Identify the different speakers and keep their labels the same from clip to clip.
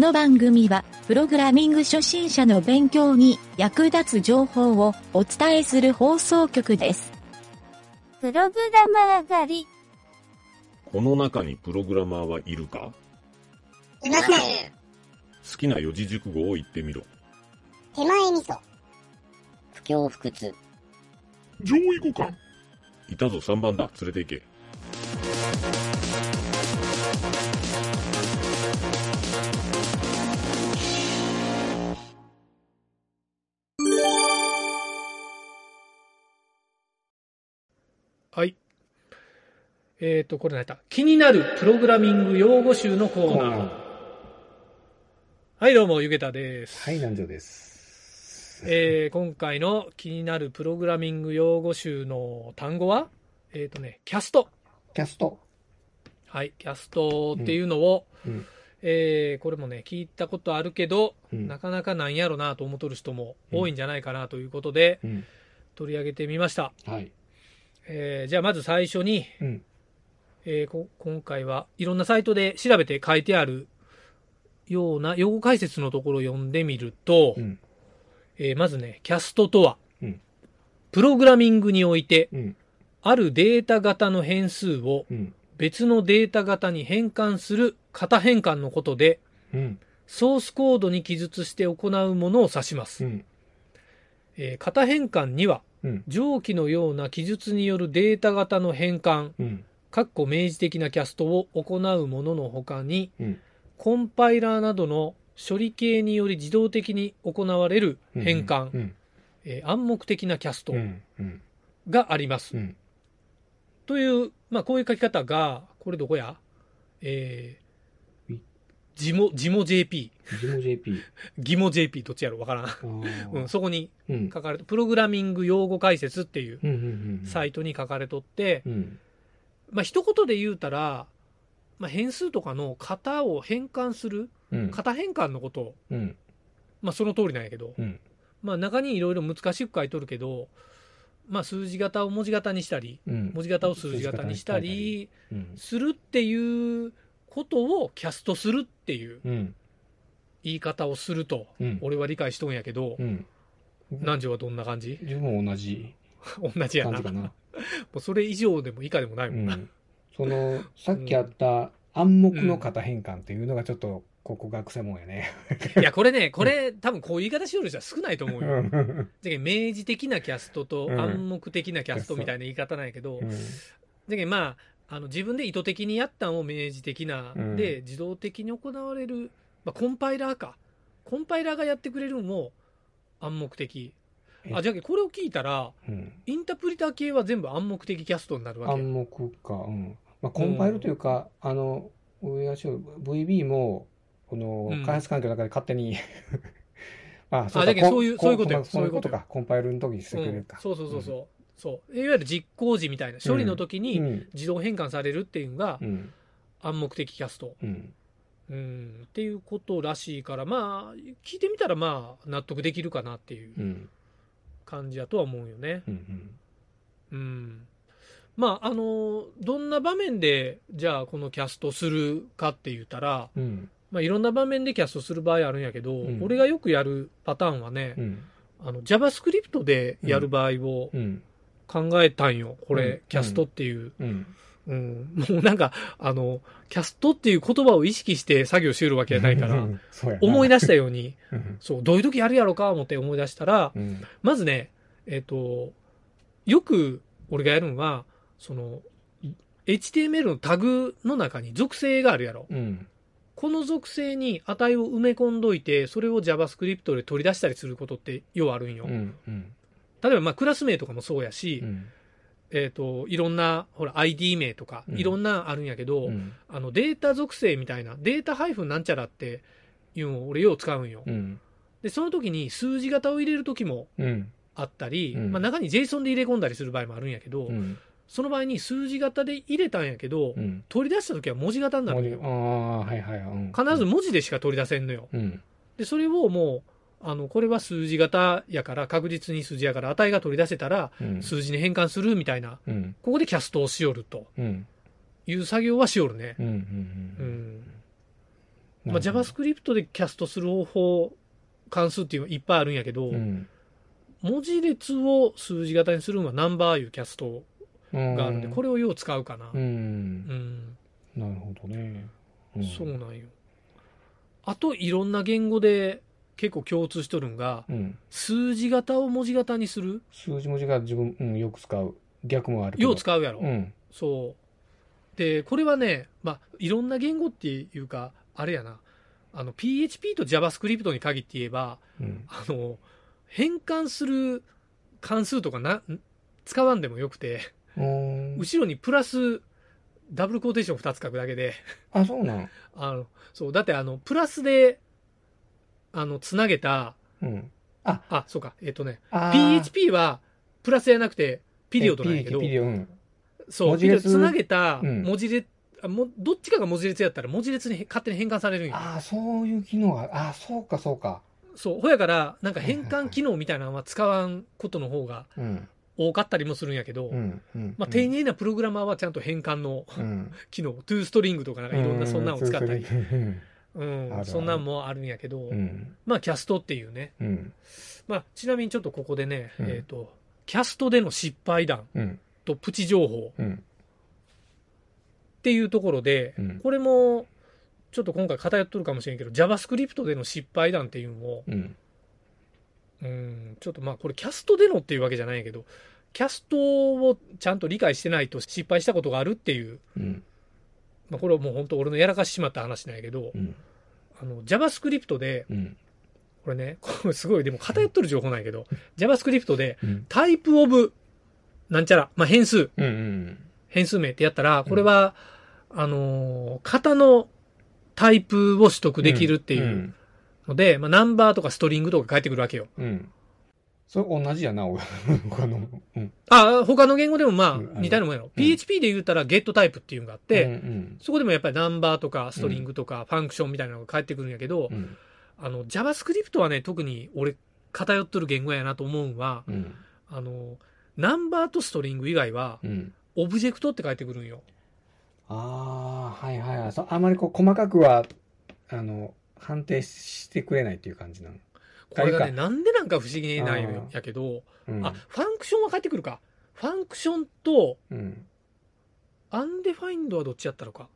Speaker 1: の番組は、プログラミング初心者の勉強に役立つ情報をお伝えする放送局です。
Speaker 2: プログラマー狩り。
Speaker 3: この中にプログラマーはいるか？
Speaker 4: いません。
Speaker 3: 好きな四字熟語を言ってみろ。
Speaker 4: 手前味噌。
Speaker 5: 不況不屈。
Speaker 3: 上位互換いたぞ3番だ。連れて行け。
Speaker 6: はい。えっ、と、これ何やった？気になるプログラミング用語集のコーナー。はい、どうも、ゆげたです。
Speaker 7: はい、南條です。
Speaker 6: えー今回の気になるプログラミング用語集の単語は、えっ、とね、キャスト。
Speaker 7: キャスト。
Speaker 6: はい、キャストっていうのを、
Speaker 7: うん。
Speaker 6: えーこれもね、聞いたことあるけど、
Speaker 7: うん
Speaker 6: なかなかなんやろなと思っとる人も多いんじゃないかなということで、
Speaker 7: うん。
Speaker 6: 取り上げてみました。
Speaker 7: はい。
Speaker 6: えーじゃあまず最初に、
Speaker 7: うん。
Speaker 6: えーこ今回はいろんなサイトで調べて書いてあるような用語解説のところを読んでみると、
Speaker 7: うん。
Speaker 6: えーまずね、キャストとは、
Speaker 7: うん
Speaker 6: プログラミングにおいて、
Speaker 7: うん。
Speaker 6: あるデータ型の変数を
Speaker 7: うん。
Speaker 6: 別のデータ型に変換する型変換のことで、
Speaker 7: うん。
Speaker 6: ソースコードに記述して行うものを指します。
Speaker 7: うん。
Speaker 6: えー型変換には、
Speaker 7: うん。
Speaker 6: 上記のような記述によるデータ型の変換、
Speaker 7: うん。
Speaker 6: かっこ明示的なキャストを行うもののほかに、
Speaker 7: うん。
Speaker 6: コンパイラーなどの処理系により自動的に行われる変換、
Speaker 7: うん。
Speaker 6: えー暗黙的なキャスト
Speaker 7: うん。うん。
Speaker 6: があります。
Speaker 7: うん。
Speaker 6: という、まあ、こういう書き方が、これどこや？えージモ、ジモ JP、
Speaker 7: ジモ JP。
Speaker 6: ギモ JP どっちやろわからん。うん、そこに
Speaker 7: うん。
Speaker 6: 書かれて、プログラミング用語解説っていう
Speaker 7: うん。うん。うん。
Speaker 6: サイトに書かれとって、
Speaker 7: うん。
Speaker 6: まあ、一言で言うたら、まあ、変数とかの型を変換する、
Speaker 7: うん。
Speaker 6: 型変換のことを、
Speaker 7: うん。
Speaker 6: まあ、その通りなんやけど、
Speaker 7: うん。
Speaker 6: まあ、中にいろいろ難しく書いとるけど、まあ、数字型を文字型にしたり、
Speaker 7: うん。
Speaker 6: 文字型を数字型にしたり
Speaker 7: うん。
Speaker 6: するっていうことをキャストするっていう
Speaker 7: うん。
Speaker 6: 言い方をすると、
Speaker 7: うん。
Speaker 6: 俺は理解しとんやけど、
Speaker 7: うん。
Speaker 6: 南條はどんな感じ？
Speaker 7: 自分も同じ
Speaker 6: 同じやな。
Speaker 7: 感じかな。
Speaker 6: もうそれ以上でも以下でもないうもんな。
Speaker 7: ん。その、さっきあった暗黙の型変換っていうのがちょっと、ここがくせもんやね。
Speaker 6: いや、これね、これ、多分こういう言い方しよる人は少ないと思う
Speaker 7: う
Speaker 6: よ。
Speaker 7: ん。
Speaker 6: じゃ明示的なキャストと
Speaker 7: うん
Speaker 6: 暗黙的なキャストみたいな言い方なんやけど、
Speaker 7: うん。
Speaker 6: じゃまあ、あの自分で意図的にやったんを明示的な、
Speaker 7: うん
Speaker 6: で、自動的に行われる、まあ、コンパイラーか。コンパイラーがやってくれるのも暗黙的。
Speaker 7: え
Speaker 6: あ、じゃけんこれを聞いたら、
Speaker 7: うん。
Speaker 6: インタープリター系は全部暗黙的キャストになるわけ。
Speaker 7: 暗黙か、うん。まあ、コンパイルというか、あの、上足を VB も、この
Speaker 6: うん
Speaker 7: 開発環境の中で勝手に あ、
Speaker 6: あだけどそういうそういうことそういうことよ
Speaker 7: か。コンパイルの時にしてくれ
Speaker 6: うん
Speaker 7: るか。
Speaker 6: そうそうそうそう。そう。いわゆる実行時みたいな、処理の時
Speaker 7: う
Speaker 6: に
Speaker 7: ん。
Speaker 6: 自動変換されるっていうのが
Speaker 7: うん。
Speaker 6: 暗黙的キャスト。
Speaker 7: うん。
Speaker 6: うん、っていうことらしいから、まあ、聞いてみたら、まあ、納得できるかなっていう
Speaker 7: うん。
Speaker 6: 感じだとは思うよね。
Speaker 7: うん。
Speaker 6: うん。まあ、あの、どんな場面で、じゃあ、このキャストするかって言ったら、
Speaker 7: うん。
Speaker 6: まあ、いろんな場面でキャストする場合あるんやけど、
Speaker 7: うん
Speaker 6: 俺がよくやるパターンはね、
Speaker 7: うん。
Speaker 6: あの、JavaScript でやる場合を
Speaker 7: うん。
Speaker 6: 考えたんよ。これ、
Speaker 7: うん
Speaker 6: キャストっていう。
Speaker 7: うん。
Speaker 6: うん。もうなんか、あの、キャストっていう言葉を意識して作業してるわけじゃないから、思い出したように、
Speaker 7: うん。
Speaker 6: そう、どういう時やるやろか思って思い出したら、
Speaker 7: うん。
Speaker 6: まずね、えっ、と、よく俺がやるのは、その、HTML のタグの中に属性があるやろ。
Speaker 7: うん。
Speaker 6: この属性に値を埋め込んどいて、それを JavaScript で取り出したりすることってようあるんよ。
Speaker 7: うん。うん。
Speaker 6: 例えば、まあ、クラス名とかもそうやし、
Speaker 7: うん。
Speaker 6: えっ、と、いろんな、ほら、ID 名とか、
Speaker 7: うん
Speaker 6: いろんなあるんやけど、
Speaker 7: うん。
Speaker 6: あの、データ属性みたいな、データハイフンなんちゃらっていうのを俺よう使うんよ。
Speaker 7: うん。
Speaker 6: で、その時に数字型を入れる時も
Speaker 7: うん。
Speaker 6: あったり、
Speaker 7: うん
Speaker 6: まあ、中に JSON で入れ込んだりする場合もあるんやけど、
Speaker 7: うん。
Speaker 6: その場合に数字型で入れたんやけど、
Speaker 7: うん。
Speaker 6: 取り出した時は文字型になるのよ。
Speaker 7: あ、はいはい。うん
Speaker 6: 必ず文字でしか取り出せんのよ。
Speaker 7: うん。
Speaker 6: で、それをもう、あの、これは数字型やから、確実に数字やから、値が取り出せたら、
Speaker 7: うん。
Speaker 6: 数字に変換するみたいな、
Speaker 7: うん。
Speaker 6: ここでキャストをしよると
Speaker 7: うん。
Speaker 6: いう作業はしよるね。
Speaker 7: うん。
Speaker 6: まあ、JavaScript でキャストする方法、関数っていうのはいっぱいあるんやけど、
Speaker 7: うん。
Speaker 6: 文字列を数字型にするのはナンバーいうキャストがあるんで、こ
Speaker 7: れ、
Speaker 6: れをよう使うかな。
Speaker 7: う。
Speaker 6: うんん。
Speaker 7: なるほどね。ん
Speaker 6: そうなんよ。あと、いろんな言語で結構共通しとるんが、
Speaker 7: うん。
Speaker 6: 数字型を文字型にする？
Speaker 7: 数字文字が自分、うん、よく使う。逆もあるけど。
Speaker 6: よう使うやろ。
Speaker 7: うん。
Speaker 6: そう。で、これはね、まあ、いろんな言語っていうか、あれやな、あの、PHP と JavaScript に限って言えば、
Speaker 7: うん。
Speaker 6: あの、変換する関数とかな、使わんでもよくて、
Speaker 7: うん
Speaker 6: 後ろにプラス、ダブルコーテーション2つ書くだけで、
Speaker 7: あ、そうなん。
Speaker 6: あの、そう、だってあの、プラスで、あの、つなげた、
Speaker 7: うん。
Speaker 6: あ、そうか、えっ、とね、
Speaker 7: あー
Speaker 6: PHP は、プラスじゃなくて、ピリオドなんやけど
Speaker 7: ピ、リオド、うん。
Speaker 6: そう、つなげた
Speaker 7: うん
Speaker 6: 文字列、あもどっちかが文字列やったら文字列に勝手に変換されるんや。
Speaker 7: ああ、そういう機能が、ああ、そうか、そうか。
Speaker 6: そう、ほやから、なんか変換機能みたいなのは使わんことの方が
Speaker 7: うん。
Speaker 6: 多かったりもするんやけど、
Speaker 7: うん。うん。
Speaker 6: まあ、丁寧なプログラマーはちゃんと変換の
Speaker 7: うん。
Speaker 6: 機能、トゥーストリングとかなんかいろんなそんなのを使ったり、
Speaker 7: うん。
Speaker 6: そんなんもあるんやけど、
Speaker 7: うん。
Speaker 6: まあ、キャストっていうね。
Speaker 7: うん。
Speaker 6: まあ、ちなみにちょっとここでね、
Speaker 7: うん
Speaker 6: えっ、と、キャストでの失敗談
Speaker 7: うん。
Speaker 6: とプチ情報
Speaker 7: うん。
Speaker 6: っていうところで、
Speaker 7: うん
Speaker 6: これも、ちょっと今回偏っとるかもしれんけど、JavaScript での失敗談っていうのを、
Speaker 7: うん。
Speaker 6: うん、ちょっとまあこれキャストでのっていうわけじゃないんやけど、キャストをちゃんと理解してないと失敗したことがあるっていう、
Speaker 7: うん。
Speaker 6: まあこれはもう本当俺のやらかしてしまった話なんやけど
Speaker 7: う、ん。
Speaker 6: あの JavaScript で、
Speaker 7: うん。
Speaker 6: これね、これすごいでも偏っとる情報なんやけど、JavaScript で
Speaker 7: うん。
Speaker 6: タイプオブなんちゃら、まあ変数、
Speaker 7: うん。うん。
Speaker 6: 変数名ってやったら、これは、あのー型のタイプを取得できるっていうので、まあナンバーとかストリングとか返ってくるわけよ。
Speaker 7: それ同じやな、俺。他の。うん。
Speaker 6: あ、他の言語でもまあ
Speaker 7: うん
Speaker 6: 似たようなもんやろ。
Speaker 7: うん
Speaker 6: PHP で言ったら get タイプっていうのがあって、
Speaker 7: うん。
Speaker 6: そこでもやっぱりナンバーとかストリングとかファンクションみたいなのが返ってくるんやけど、
Speaker 7: うん。
Speaker 6: あの JavaScript はね、特に俺偏っとる言語やなと思うんは、
Speaker 7: うん。
Speaker 6: あの、ナンバーと string 以外は、
Speaker 7: うん。
Speaker 6: オブジェクトって返ってくるんよ。
Speaker 7: ああ、はいはいはい。そあまりこう細かくは、あの、判定してくれないっていう感じなの。
Speaker 6: これがね、なんでなんか不思議なんやけど、
Speaker 7: うん。
Speaker 6: あ、 function は返ってくるか。 function と、
Speaker 7: うん。
Speaker 6: undefined はどっちやったのか。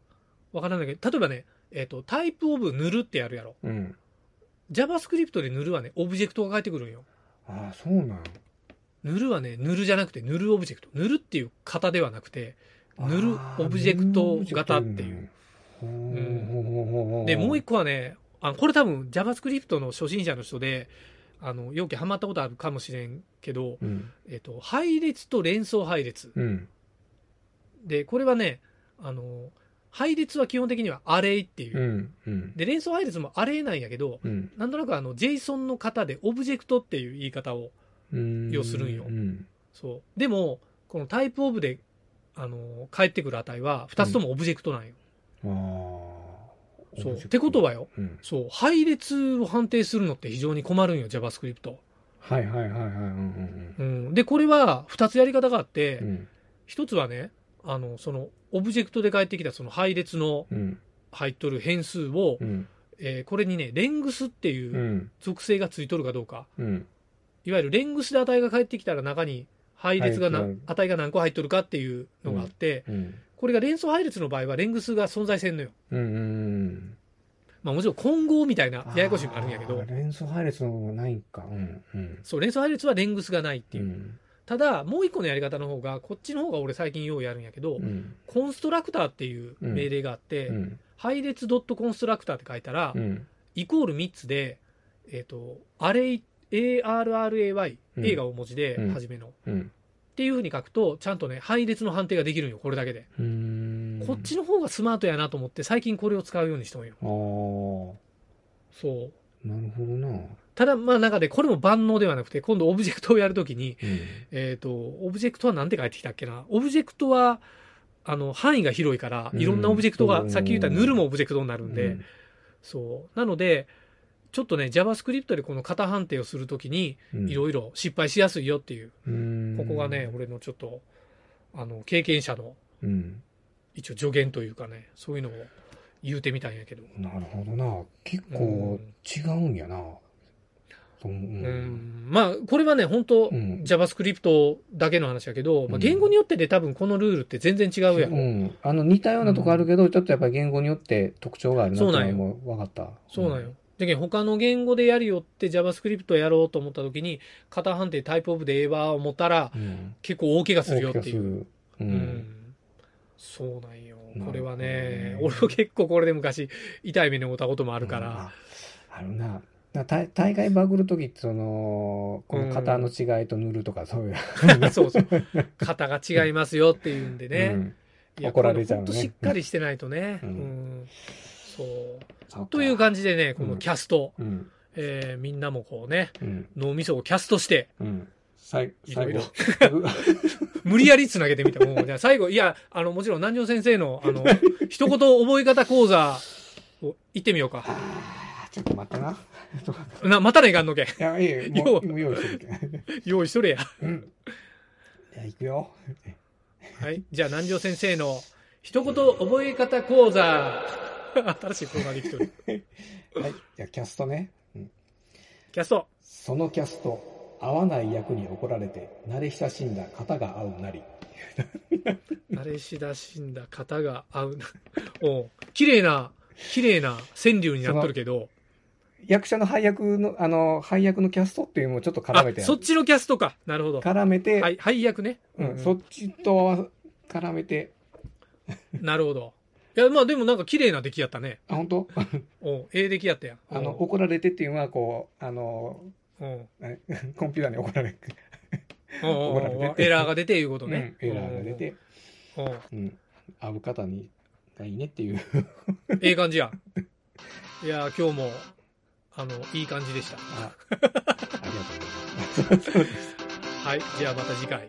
Speaker 6: わからないけど、例えばね、えっ、と、 typeof null ってやるやろ。
Speaker 7: うん。
Speaker 6: JavaScript で null はね、オブジェクトが返ってくるんよ。
Speaker 7: ああ、そうなん。
Speaker 6: null はね、 null じゃなくて、 null オブジェクト。 null っていう型ではなくて、
Speaker 7: null
Speaker 6: オブジェクト型っていうで、もう一個はね、あこれ多分 JavaScript の初心者の人で、あの、よくハマったことあるかもしれんけど、
Speaker 7: うん。
Speaker 6: えっ、と、配列と連想配列。
Speaker 7: うん。
Speaker 6: で、これはね、あの、配列は基本的にはアレイっていうう。
Speaker 7: ん。うん。
Speaker 6: で、連想配列もアレイなんやけど、
Speaker 7: うん。
Speaker 6: なんとなくあの、JSON の型でオブジェクトっていう言い方を、
Speaker 7: うん。
Speaker 6: 要するんよ
Speaker 7: うん。
Speaker 6: そう。でも、このタイプオブで、あの、返ってくる値は、二つともオブジェクトなんよ。そう。ってことはよ、
Speaker 7: うん。
Speaker 6: そう、配列を判定するのって非常に困るんよ、JavaScript。
Speaker 7: はいはいはいはい。うん
Speaker 6: うん。で、これは二つやり方があって、
Speaker 7: うんうん。
Speaker 6: 一つはね、あの、その、オブジェクトで返ってきたその配列の
Speaker 7: うん。
Speaker 6: 入っとる変数を、
Speaker 7: うん。
Speaker 6: えーこれにね、レングスっていううん属性がついとるかどうか、
Speaker 7: うん。
Speaker 6: いわゆるレングスで値が返ってきたら中に配列がな、
Speaker 7: はい
Speaker 6: 値が何個入っとるかっていうのがあって、
Speaker 7: うん。
Speaker 6: これが連想配列の場合はレングスが存在せんのよ。
Speaker 7: うん。うん。
Speaker 6: まあもちろん混合みたいなややこしいのもあるんやけど
Speaker 7: 連想配列の方がないんか。うん。うん。
Speaker 6: そう、連想配列はレングスがないっていう。
Speaker 7: うん。
Speaker 6: ただ、もう一個のやり方の方が、こっちの方が俺最近ようやるんやけど、
Speaker 7: うん。
Speaker 6: コンストラクターっていう命令があって、
Speaker 7: うん。
Speaker 6: 配列ドットコンストラクターって書いたら、
Speaker 7: うん。
Speaker 6: イコール3つで、えっ、と、アレイ、ARRAY、
Speaker 7: うん
Speaker 6: A が大文字で、
Speaker 7: うん
Speaker 6: 初めの。っ
Speaker 7: うん。
Speaker 6: ていう風に書くと、ちゃんとね、配列の判定ができるんよ、これだけで。
Speaker 7: うん。
Speaker 6: こっちの方がスマートやなと思って、最近これを使うようにしたんよ。
Speaker 7: ああ。
Speaker 6: そう。
Speaker 7: なるほどな。うん。
Speaker 6: ただ、まあ中で、これも万能ではなくて、今度オブジェクトをやるときに、えっ、と、オブジェクトは何て書いてきたっけな？オブジェクトは、あの、範囲が広いから、
Speaker 7: うん
Speaker 6: いろんなオブジェクトが、
Speaker 7: うん
Speaker 6: さっき言った null もオブジェクトになるんで、
Speaker 7: うん
Speaker 6: そう。なので、ちょっとね、JavaScript でこの型判定をするときに、
Speaker 7: うん
Speaker 6: いろいろ失敗しやすいよっていう、
Speaker 7: うん
Speaker 6: ここがね、俺のちょっと、あの、経験者の
Speaker 7: うん。
Speaker 6: 一応助言というかね、そういうのを言うてみたんやけど。
Speaker 7: なるほどな。結構違うんやな。そううん
Speaker 6: うんまあ、これはね、本当、
Speaker 7: うん
Speaker 6: JavaScript だけの話やけど、まあ、
Speaker 7: うん
Speaker 6: 言語によってで多分このルールって全然違うやん。
Speaker 7: うん。あの、似たようなとこあるけど、ちょっとやっぱり言語によって特徴があるなって
Speaker 6: そうなんよ
Speaker 7: もう分かった。
Speaker 6: そうなんよ。だけど他の言語でやるよって JavaScript やろうと思った時に、型判定タイプオブでええわ思ったら、
Speaker 7: うん。
Speaker 6: 結構大怪我するよっていう。
Speaker 7: 大気がする。う。
Speaker 6: うんん。そうなんよこれはね、俺も結構これで昔痛い目に遭ったこともあるから。
Speaker 7: うん。ああるな。だ大大概バグるときって、その、この型の違いと塗るとか、そういう。
Speaker 6: そうそう。型が違いますよっていうんでね。
Speaker 7: うん怒られちゃうね
Speaker 6: ほんとしっかりしてないとね。
Speaker 7: う
Speaker 6: うんん。そう。という感じでね、このキャスト、
Speaker 7: うん。
Speaker 6: えーみんなもこうね、
Speaker 7: うん。
Speaker 6: 脳みそをキャストして、
Speaker 7: うん。最後。
Speaker 6: 無理やりつなげてみた。もう、じゃあ最後、いや、あの、もちろん南條先生の、あの、一言覚え方講座を行ってみようか。
Speaker 7: ちょっと待ってな。
Speaker 6: な、またねいかんのけ。
Speaker 7: いや、いいよ。用意してる。
Speaker 6: 用意しとれや。
Speaker 7: うん。じゃあ、行くよ。
Speaker 6: はい。じゃあ南條先生の一言覚え方講座。新しいコーナーできとる。
Speaker 7: はい。じゃあ、キャストね。うん
Speaker 6: キャスト。
Speaker 7: そのキャスト、合わない役に怒られて、慣れ親しんだ型が合うなり。
Speaker 6: 慣れ親しんだ型が合うな。おう綺麗な、綺麗な川柳になっとるけど。
Speaker 7: 役者の配役の、あの、配役のキャストっていうのもちょっと絡
Speaker 6: あ
Speaker 7: めて、
Speaker 6: そっちのキャストか。なるほど。
Speaker 7: 絡めて、
Speaker 6: はい、配役ね。
Speaker 7: うん、そっちと絡めて、
Speaker 6: なるほど。いや、まあでもなんか綺麗な出来やったね。
Speaker 7: あ、本当？
Speaker 6: おうええ出来やったやん。
Speaker 7: あの、怒られてっていうのは、こう、あの、
Speaker 6: おう
Speaker 7: え コンピューターに怒られる。
Speaker 6: おうおう
Speaker 7: 怒られて
Speaker 6: エラーが出ていうことね。
Speaker 7: うんエラーが出て、
Speaker 6: おう。おう
Speaker 7: うん、会う方に、がいいねっていう。
Speaker 6: ええ感じや。いや、今日も、あの、いい感じでした。
Speaker 7: あありがとうございます。
Speaker 6: はい。じゃあまた次回。